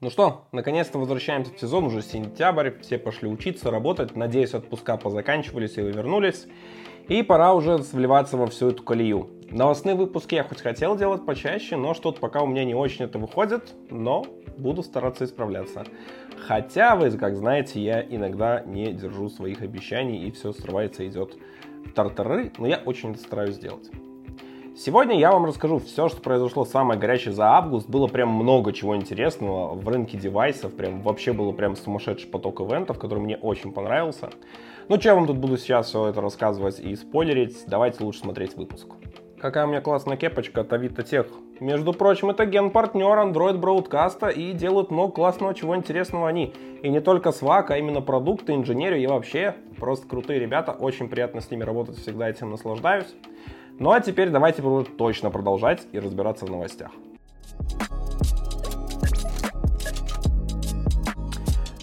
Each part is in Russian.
Ну что, наконец-то возвращаемся в сезон, уже сентябрь, все пошли учиться, работать, надеюсь, отпуска позаканчивались и вы вернулись. И пора уже вливаться во всю эту колею. Новостные выпуски я хоть хотел делать почаще, но что-то пока у меня не очень это выходит, но буду стараться исправляться. Хотя вы, как знаете, я иногда не держу своих обещаний и все срывается, идет тартары, но я очень стараюсь сделать. Сегодня я вам расскажу все, что произошло самое горячее за август. Было прям много чего интересного в рынке девайсов. Прям вообще было прям сумасшедший поток ивентов, который мне очень понравился. Ну, что я вам тут буду сейчас все это рассказывать и спойлерить, давайте лучше смотреть выпуск. Какая у меня классная кепочка от Авито Тех. Между прочим, это ген-партнер Android Broadcast и делают много классного, чего интересного они. И не только свак, а именно продукты, инженерию и вообще просто крутые ребята. Очень приятно с ними работать, всегда этим наслаждаюсь. Ну а теперь давайте точно продолжать и разбираться в новостях.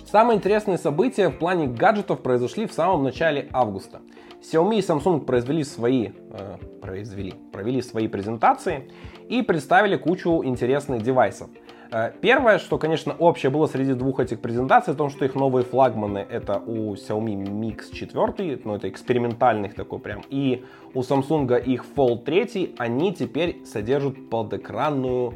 Самые интересные события в плане гаджетов произошли в самом начале августа. Xiaomi и Samsung произвели свои, э, произвели, провели свои презентации и представили кучу интересных девайсов. Э, первое, что, конечно, общее было среди двух этих презентаций, в том, что их новые флагманы это у Xiaomi Mix 4, ну это экспериментальных такой прям, и у Samsung их Fold 3, они теперь содержат подэкранную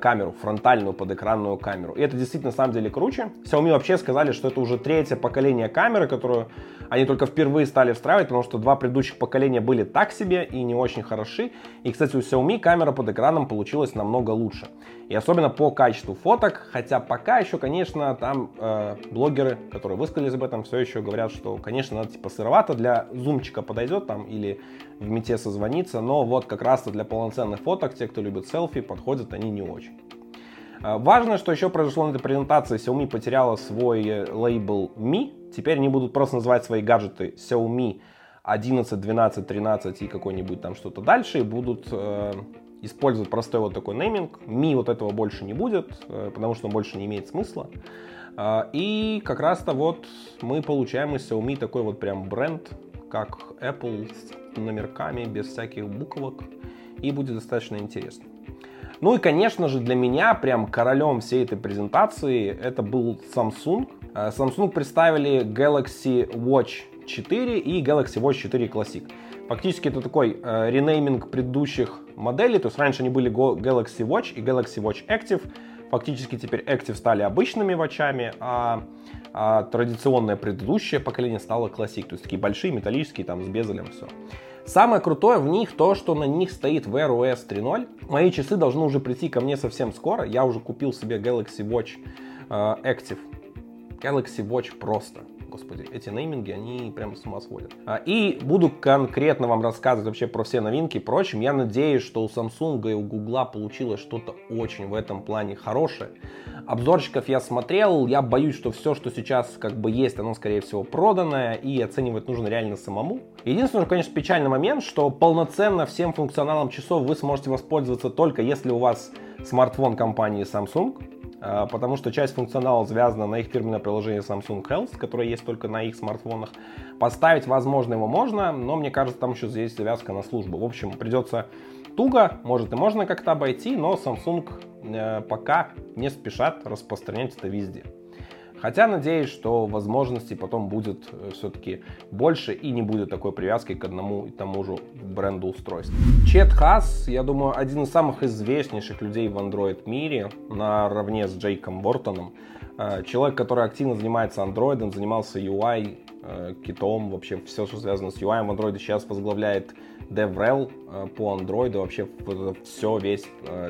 камеру, фронтальную подэкранную камеру. И это действительно на самом деле круче. Xiaomi вообще сказали, что это уже третье поколение камеры, которую они только впервые стали встраивать, потому что два предыдущих поколения были так себе и не очень хороши. И, кстати, у Xiaomi камера под экраном получилась намного лучше. И особенно по качеству фоток, хотя пока еще, конечно, там э, блогеры, которые высказались об этом, все еще говорят, что, конечно, надо типа сыровато, для зумчика подойдет там или в мете созвониться, но вот как раз-то для полноценных фоток, те, кто любит селфи, подходят они не очень. Э, важно, что еще произошло на этой презентации, Xiaomi потеряла свой э, лейбл Mi, теперь они будут просто называть свои гаджеты Xiaomi 11, 12, 13 и какой-нибудь там что-то дальше, и будут э, использовать простой вот такой нейминг. Ми вот этого больше не будет, э, потому что он больше не имеет смысла. А, и как раз-то вот мы получаем из Xiaomi такой вот прям бренд, как Apple с номерками, без всяких буквок. И будет достаточно интересно. Ну и, конечно же, для меня прям королем всей этой презентации это был Samsung. Э, Samsung представили Galaxy Watch 4 и Galaxy Watch 4 Classic. Фактически это такой э, ренейминг предыдущих моделей, то есть раньше они были Galaxy Watch и Galaxy Watch Active, фактически теперь Active стали обычными вачами, а, а традиционное предыдущее поколение стало Classic, то есть такие большие металлические, там с безелем все. Самое крутое в них то, что на них стоит Wear OS 3.0. Мои часы должны уже прийти ко мне совсем скоро. Я уже купил себе Galaxy Watch э, Active. Galaxy Watch просто господи, эти нейминги, они прям с ума сводят. А, и буду конкретно вам рассказывать вообще про все новинки. Впрочем, я надеюсь, что у Samsung и у Google получилось что-то очень в этом плане хорошее. Обзорщиков я смотрел, я боюсь, что все, что сейчас как бы есть, оно скорее всего проданное, и оценивать нужно реально самому. Единственный, конечно, печальный момент, что полноценно всем функционалом часов вы сможете воспользоваться только если у вас смартфон компании Samsung, потому что часть функционала завязана на их фирменное приложение Samsung Health, которое есть только на их смартфонах. Поставить, возможно, его можно, но мне кажется, там еще есть завязка на службу. В общем, придется туго, может и можно как-то обойти, но Samsung э, пока не спешат распространять это везде. Хотя надеюсь, что возможностей потом будет э, все-таки больше и не будет такой привязки к одному и тому же бренду устройств. Чет Хас, я думаю, один из самых известнейших людей в Android мире, наравне с Джейком Бортоном. Э, человек, который активно занимается Android, занимался UI, э, китом, вообще все, что связано с UI в Android, сейчас возглавляет DevRel по Android, вообще все, весь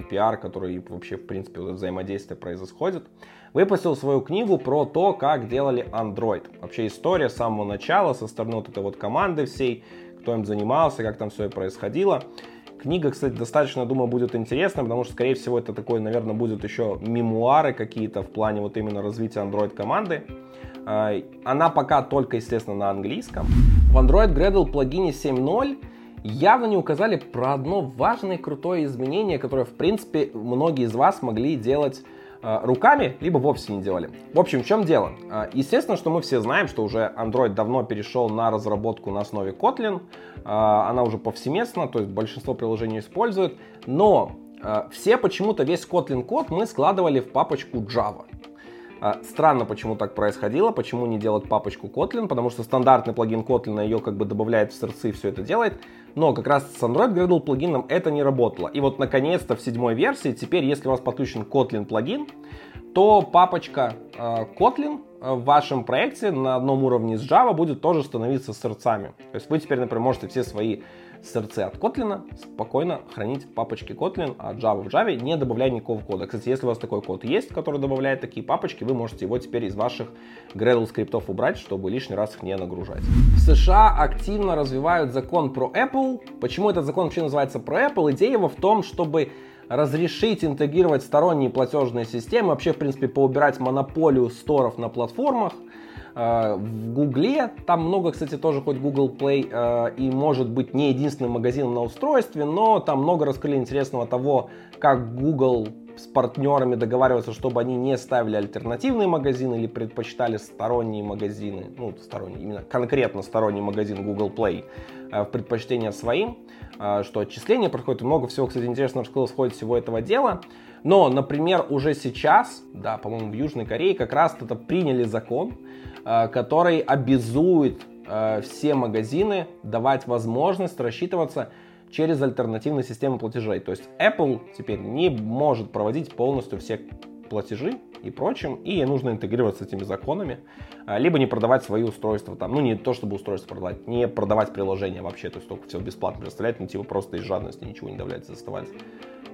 пиар, который вообще, в принципе, взаимодействие происходит выпустил свою книгу про то, как делали Android. Вообще история с самого начала, со стороны вот этой вот команды всей, кто им занимался, как там все это происходило. Книга, кстати, достаточно, думаю, будет интересна, потому что, скорее всего, это такой, наверное, будет еще мемуары какие-то в плане вот именно развития Android команды. А, она пока только, естественно, на английском. В Android Gradle плагине 7.0 явно не указали про одно важное и крутое изменение, которое, в принципе, многие из вас могли делать руками, либо вовсе не делали. В общем, в чем дело? Э, естественно, что мы все знаем, что уже Android давно перешел на разработку на основе Kotlin. Э, она уже повсеместна, то есть большинство приложений используют. Но все почему-то весь Kotlin код мы складывали в папочку Java. Странно, почему так происходило, почему не делать папочку Kotlin, потому что стандартный плагин Kotlin ее как бы добавляет в сердце и все это делает. Но как раз с Android Gradle плагином это не работало. И вот наконец-то в седьмой версии, теперь если у вас подключен Kotlin плагин, то папочка э, Kotlin в вашем проекте на одном уровне с Java будет тоже становиться сердцами. То есть вы теперь, например, можете все свои сердце от Kotlin спокойно хранить в папочке Kotlin, а Java в Java, не добавляя никакого кода. Кстати, если у вас такой код есть, который добавляет такие папочки, вы можете его теперь из ваших Gradle скриптов убрать, чтобы лишний раз их не нагружать. В США активно развивают закон про Apple. Почему этот закон вообще называется про Apple? Идея его в том, чтобы разрешить интегрировать сторонние платежные системы, вообще, в принципе, поубирать монополию сторов на платформах, в Гугле, там много, кстати, тоже хоть Google Play э, и может быть не единственным магазином на устройстве, но там много раскрыли интересного того, как Google с партнерами договариваться, чтобы они не ставили альтернативные магазины или предпочитали сторонние магазины, ну, сторонние, именно конкретно сторонний магазин Google Play э, в предпочтение своим, что отчисления проходят, много всего, кстати, интересного раскрылось в ходе всего этого дела. Но, например, уже сейчас, да, по-моему, в Южной Корее как раз это приняли закон, Э, который обязует э, все магазины давать возможность рассчитываться через альтернативные системы платежей. То есть Apple теперь не может проводить полностью все платежи и прочим, и нужно интегрироваться с этими законами, э, либо не продавать свои устройства там, ну не то чтобы устройство продавать, не продавать приложения вообще, то есть только все бесплатно представлять, ну типа просто из жадности ничего не давлять заставать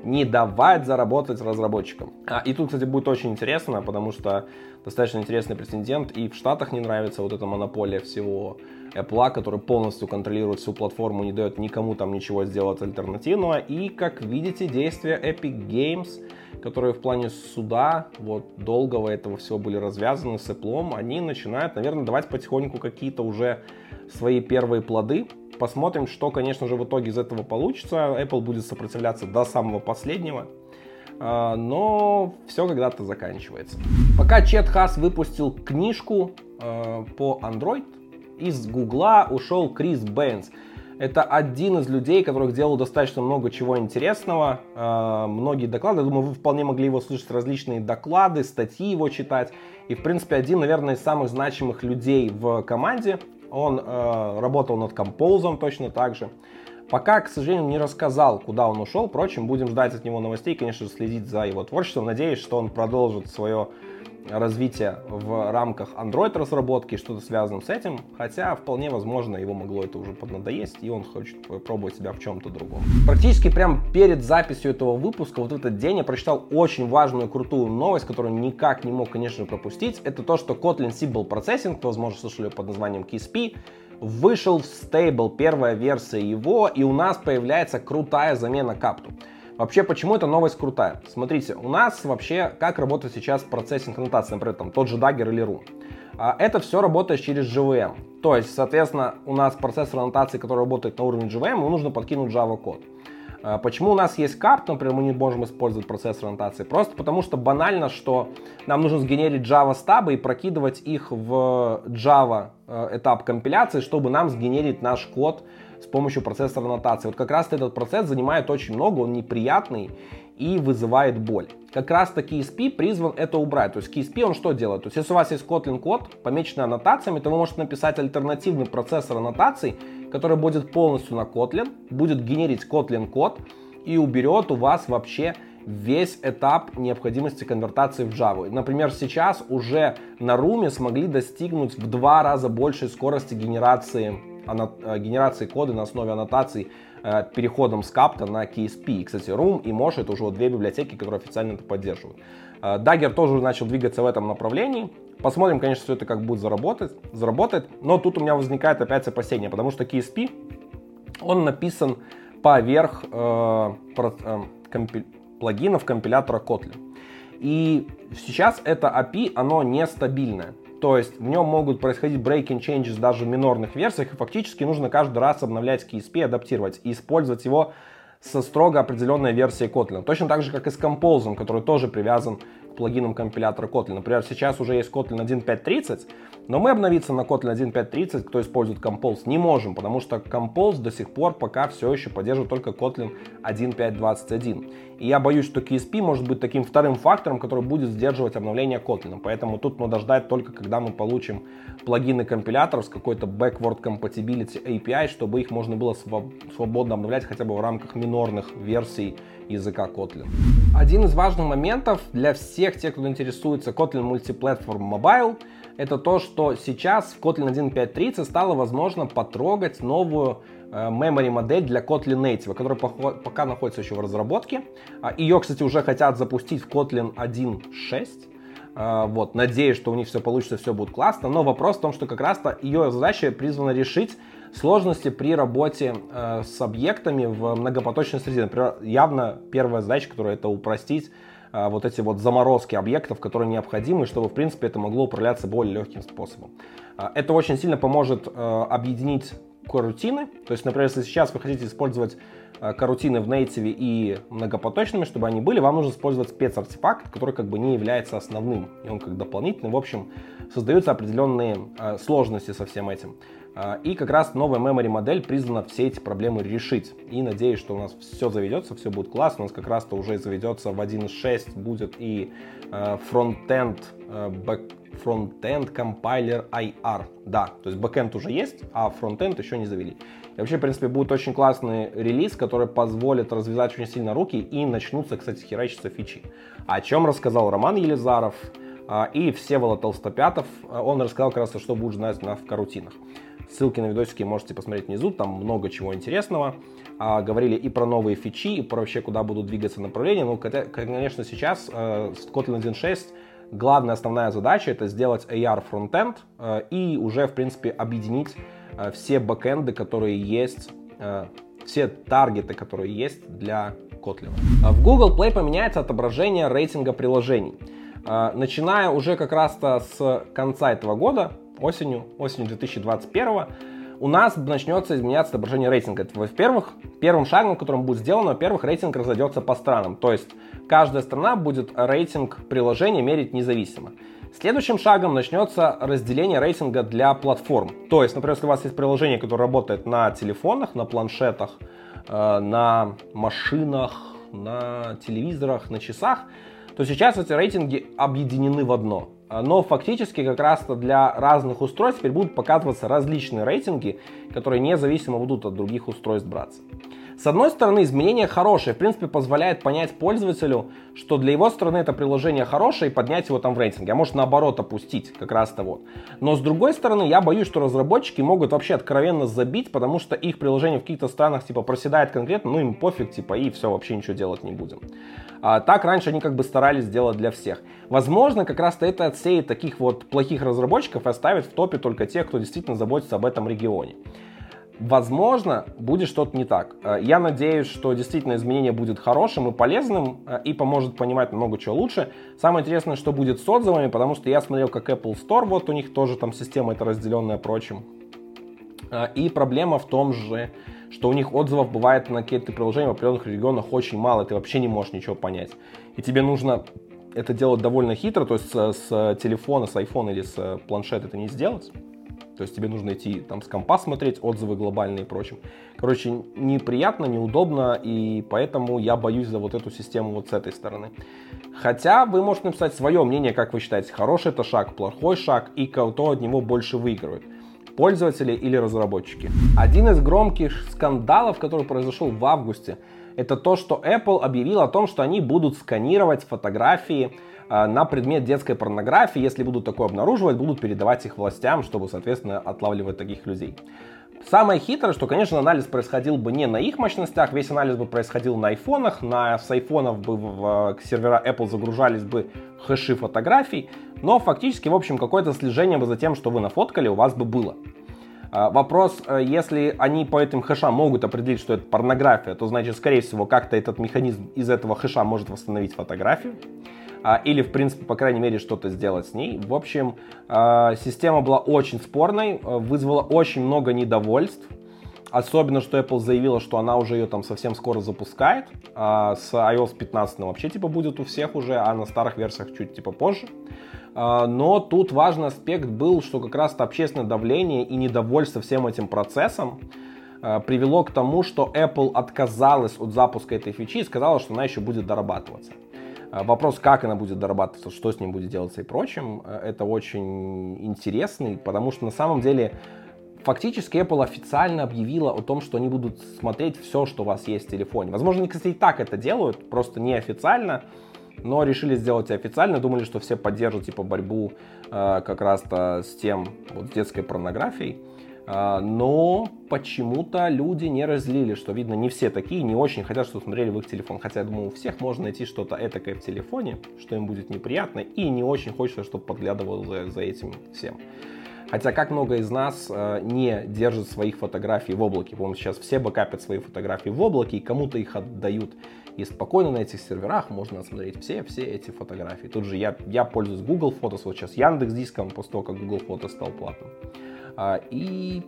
не давать заработать разработчикам. А, и тут, кстати, будет очень интересно, потому что достаточно интересный прецедент, и в Штатах не нравится вот эта монополия всего Apple, который полностью контролирует всю платформу, не дает никому там ничего сделать альтернативного. И, как видите, действия Epic Games, которые в плане суда, вот, долгого этого всего были развязаны с Apple, они начинают, наверное, давать потихоньку какие-то уже свои первые плоды. Посмотрим, что, конечно же, в итоге из этого получится. Apple будет сопротивляться до самого последнего. А, но все когда-то заканчивается. Пока Чет Хас выпустил книжку а, по Android, из Гугла ушел Крис Бэнс. Это один из людей, которых делал достаточно много чего интересного, а, многие доклады. Я думаю, вы вполне могли его слышать различные доклады, статьи его читать. И, в принципе, один, наверное, из самых значимых людей в команде. Он э, работал над композом точно так же. Пока, к сожалению, не рассказал, куда он ушел. Впрочем, будем ждать от него новостей, конечно же, следить за его творчеством. Надеюсь, что он продолжит свое развитие в рамках Android разработки, что-то связано с этим, хотя вполне возможно его могло это уже поднадоесть, и он хочет пробовать себя в чем-то другом. Практически прямо перед записью этого выпуска, вот этот день, я прочитал очень важную, крутую новость, которую никак не мог, конечно, пропустить. Это то, что Kotlin Simple Processing, возможно, слышали под названием KSP, вышел в стейбл, первая версия его, и у нас появляется крутая замена капту. Вообще, почему эта новость крутая? Смотрите, у нас вообще как работает сейчас процессинг аннотации, например, там тот же Dagger или Ru. А, это все работает через JVM. То есть, соответственно, у нас процессор аннотации, который работает на уровне JVM, ему нужно подкинуть Java код. А, почему у нас есть CAP, например, мы не можем использовать процессор аннотации? Просто потому что банально, что нам нужно сгенерить Java стабы и прокидывать их в Java э, этап компиляции, чтобы нам сгенерить наш код с помощью процессора аннотации. Вот как раз этот процесс занимает очень много, он неприятный и вызывает боль. Как раз таки KSP призван это убрать. То есть KSP он что делает? То есть если у вас есть Kotlin код, помеченный аннотациями, то вы можете написать альтернативный процессор аннотаций, который будет полностью на Kotlin, будет генерить Kotlin код и уберет у вас вообще весь этап необходимости конвертации в Java. Например, сейчас уже на Rume смогли достигнуть в два раза большей скорости генерации генерации кода на основе аннотаций э, переходом с капта на KSP. Кстати, Room и Mosh это уже две библиотеки, которые официально это поддерживают. Э, Dagger тоже начал двигаться в этом направлении. Посмотрим, конечно, все это как будет заработать, заработать. Но тут у меня возникает опять опасение, потому что KSP, он написан поверх э, э, компи- плагинов компилятора Kotlin. И сейчас это API, оно нестабильное. То есть в нем могут происходить breaking changes даже в минорных версиях, и фактически нужно каждый раз обновлять KSP, адаптировать и использовать его со строго определенной версией Kotlin. Точно так же, как и с Compose, который тоже привязан плагином компилятора Kotlin. Например, сейчас уже есть Kotlin 1.5.30, но мы обновиться на Kotlin 1.5.30, кто использует Compose, не можем, потому что Compose до сих пор пока все еще поддерживает только Kotlin 1.5.21. И я боюсь, что KSP может быть таким вторым фактором, который будет сдерживать обновление Kotlin. Поэтому тут надо ждать только, когда мы получим плагины компиляторов с какой-то backward compatibility API, чтобы их можно было свободно обновлять хотя бы в рамках минорных версий языка Kotlin. Один из важных моментов для всех тех, кто интересуется Kotlin Multiplatform Mobile, это то, что сейчас в Kotlin 1.5.30 стало возможно потрогать новую Э, memory модель для Kotlin Native, которая пока находится еще в разработке. А, ее, кстати, уже хотят запустить в Kotlin 1.6. А, вот, надеюсь, что у них все получится, все будет классно. Но вопрос в том, что как раз-то ее задача призвана решить сложности при работе э, с объектами в многопоточной среде. Например, явно первая задача, которая это упростить э, вот эти вот заморозки объектов, которые необходимы, чтобы, в принципе, это могло управляться более легким способом. Э, это очень сильно поможет э, объединить корутины. То есть, например, если сейчас вы хотите использовать э, корутины в native и многопоточными, чтобы они были, вам нужно использовать спецартефакт, который как бы не является основным, и он как дополнительный. В общем, создаются определенные э, сложности со всем этим. Э, и как раз новая memory модель призвана все эти проблемы решить. И надеюсь, что у нас все заведется, все будет классно. У нас как раз-то уже заведется в 1.6 будет и фронтенд, бэк Frontend Compiler IR. Да, то есть бэкенд уже есть, а фронтенд еще не завели. И вообще, в принципе, будет очень классный релиз, который позволит развязать очень сильно руки и начнутся, кстати, херачиться фичи. О чем рассказал Роман Елизаров а, и Всеволод Толстопятов. Он рассказал как раз, что будет нас в карутинах. Ссылки на видосики можете посмотреть внизу, там много чего интересного. А, говорили и про новые фичи, и про вообще, куда будут двигаться направления. Ну, конечно, сейчас э, Kotlin 1.6 главная основная задача это сделать AR фронтенд э, и уже, в принципе, объединить э, все бэкэнды, которые есть, э, все таргеты, которые есть для Kotlin. В Google Play поменяется отображение рейтинга приложений. Начиная уже как раз-то с конца этого года, осенью, осенью 2021 у нас начнется изменяться отображение рейтинга. Во-первых, первым шагом, которым будет сделано, во-первых, рейтинг разойдется по странам. То есть каждая страна будет рейтинг приложения мерить независимо. Следующим шагом начнется разделение рейтинга для платформ. То есть, например, если у вас есть приложение, которое работает на телефонах, на планшетах, э, на машинах, на телевизорах, на часах, то сейчас эти рейтинги объединены в одно. Но фактически как раз для разных устройств теперь будут показываться различные рейтинги, которые независимо будут от других устройств браться. С одной стороны, изменение хорошее, в принципе, позволяет понять пользователю, что для его стороны это приложение хорошее и поднять его там в рейтинге, а может наоборот опустить, как раз-то вот. Но с другой стороны, я боюсь, что разработчики могут вообще откровенно забить, потому что их приложение в каких-то странах типа проседает конкретно, ну им пофиг, типа, и все, вообще ничего делать не будем. А, так раньше они как бы старались сделать для всех. Возможно, как раз-то это отсеет таких вот плохих разработчиков и оставит в топе только тех, кто действительно заботится об этом регионе. Возможно, будет что-то не так. Э, я надеюсь, что действительно изменение будет хорошим и полезным э, и поможет понимать много чего лучше. Самое интересное, что будет с отзывами, потому что я смотрел, как Apple Store, вот у них тоже там система это разделенная прочим. Э, и проблема в том же, что у них отзывов бывает на какие-то приложения в определенных регионах очень мало, ты вообще не можешь ничего понять. И тебе нужно это делать довольно хитро, то есть с, с телефона, с iPhone или с планшета это не сделать. То есть тебе нужно идти там с компа смотреть, отзывы глобальные и прочим. Короче, неприятно, неудобно, и поэтому я боюсь за вот эту систему вот с этой стороны. Хотя вы можете написать свое мнение, как вы считаете, хороший это шаг, плохой шаг, и кто от него больше выигрывает пользователи или разработчики. Один из громких скандалов, который произошел в августе, это то, что Apple объявил о том, что они будут сканировать фотографии на предмет детской порнографии, если будут такое обнаруживать, будут передавать их властям, чтобы, соответственно, отлавливать таких людей. Самое хитрое, что, конечно, анализ происходил бы не на их мощностях, весь анализ бы происходил на айфонах, на, с айфонов бы в, в сервера Apple загружались бы хэши фотографий, но фактически, в общем, какое-то слежение бы за тем, что вы нафоткали, у вас бы было. Э, вопрос, э, если они по этим хэшам могут определить, что это порнография, то значит, скорее всего, как-то этот механизм из этого хэша может восстановить фотографию. А, или, в принципе, по крайней мере, что-то сделать с ней. В общем, а, система была очень спорной, а, вызвала очень много недовольств. Особенно, что Apple заявила, что она уже ее там совсем скоро запускает. С iOS 15 вообще типа будет у всех уже, а на старых версиях чуть типа позже. Но тут важный аспект был, что как раз общественное давление и недовольство всем этим процессом привело к тому, что Apple отказалась от запуска этой фичи и сказала, что она еще будет дорабатываться. А, вопрос, как она будет дорабатываться, что с ним будет делаться и прочим, это очень интересный, потому что на самом деле фактически Apple официально объявила о том, что они будут смотреть все, что у вас есть в телефоне. Возможно, они, кстати, и так это делают, просто неофициально но решили сделать официально, думали, что все поддержат типа борьбу э, как раз-то с тем, вот с детской порнографией. Uh, но почему-то люди не разлили, что видно, не все такие, не очень хотят, чтобы смотрели в их телефон. Хотя, я думаю, у всех можно найти что-то этакое в телефоне, что им будет неприятно, и не очень хочется, чтобы подглядывал за, за этим всем. Хотя как много из нас э, не держит своих фотографий в облаке. По-моему, сейчас все бэкапят свои фотографии в облаке, и кому-то их отдают. И спокойно на этих серверах можно смотреть все-все эти фотографии. Тут же я, я пользуюсь Google Photos, вот сейчас Яндекс Диском, после того, как Google Photos стал платным. А, и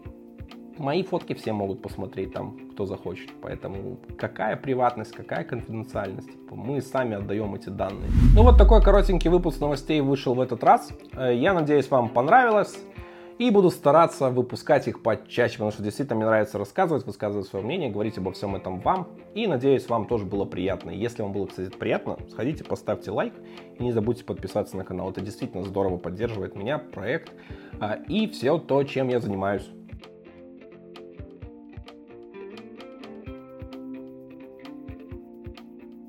мои фотки все могут посмотреть там, кто захочет. Поэтому какая приватность, какая конфиденциальность, типа, мы сами отдаем эти данные. Ну вот такой коротенький выпуск новостей вышел в этот раз. Э, я надеюсь, вам понравилось. И буду стараться выпускать их почаще, потому что действительно мне нравится рассказывать, высказывать свое мнение, говорить обо всем этом вам. И надеюсь, вам тоже было приятно. Если вам было, кстати, приятно, сходите, поставьте лайк и не забудьте подписаться на канал. Это действительно здорово поддерживает меня, проект а, и все то, чем я занимаюсь.